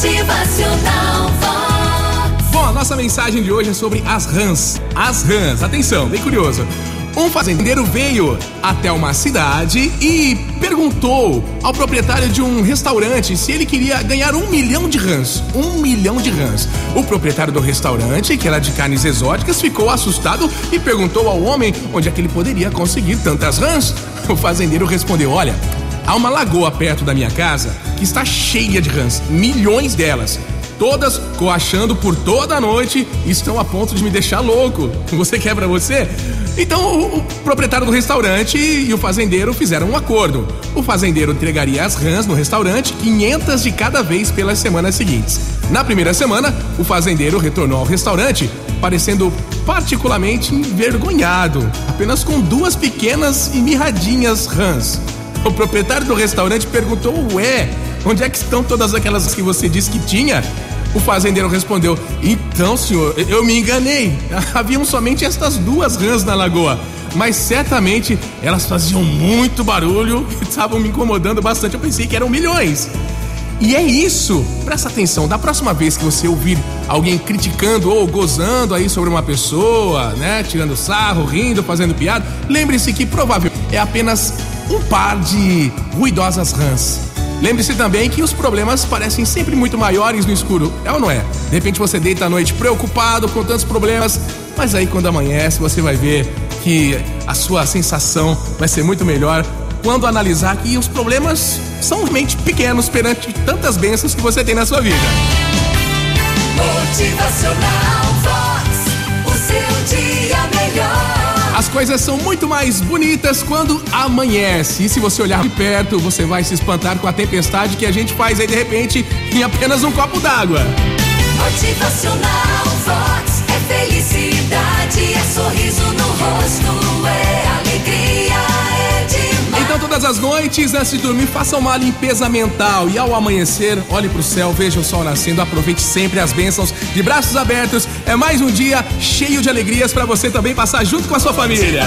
Motivacional. Bom, a nossa mensagem de hoje é sobre as rãs. As rãs, atenção, bem curioso. Um fazendeiro veio até uma cidade e perguntou ao proprietário de um restaurante se ele queria ganhar um milhão de rãs. Um milhão de rãs. O proprietário do restaurante, que era de carnes exóticas, ficou assustado e perguntou ao homem onde é que ele poderia conseguir tantas rãs. O fazendeiro respondeu: Olha, há uma lagoa perto da minha casa que está cheia de rãs, milhões delas todas coachando por toda a noite e estão a ponto de me deixar louco. Você quer pra você? Então o, o, proprietário do restaurante e o fazendeiro fizeram um acordo. O fazendeiro entregaria as rãs no restaurante, 500 de cada vez pelas semanas seguintes. Na primeira semana, o fazendeiro retornou ao restaurante, parecendo particularmente envergonhado, apenas com duas pequenas e mirradinhas rãs. O proprietário do restaurante perguntou: Ué, onde é que estão todas aquelas que você disse que tinha? O fazendeiro respondeu: Então, senhor, eu me enganei. Haviam somente estas duas rãs na lagoa. Mas certamente elas faziam muito barulho e estavam me incomodando bastante. Eu pensei que eram milhões. E é isso. Presta atenção. Da próxima vez que você ouvir alguém criticando ou gozando aí sobre uma pessoa, né? Tirando sarro, rindo, fazendo piada, lembre-se que provavelmente é apenas um par de ruidosas rãs Lembre-se também que os problemas parecem sempre muito maiores no escuro, é ou não é? De repente você deita à noite preocupado com tantos problemas, mas aí quando amanhece você vai ver que a sua sensação vai ser muito melhor quando analisar que os problemas são realmente pequenos perante tantas bênçãos que você tem na sua vida. Motivacional coisas são muito mais bonitas quando amanhece. E se você olhar de perto, você vai se espantar com a tempestade que a gente faz aí de repente em apenas um copo d'água. Motivacional Vox é felicidade, é sorriso todas as noites, antes de dormir, faça uma limpeza mental e ao amanhecer, olhe pro céu, veja o sol nascendo, aproveite sempre as bênçãos de braços abertos. É mais um dia cheio de alegrias para você também passar junto com a sua família.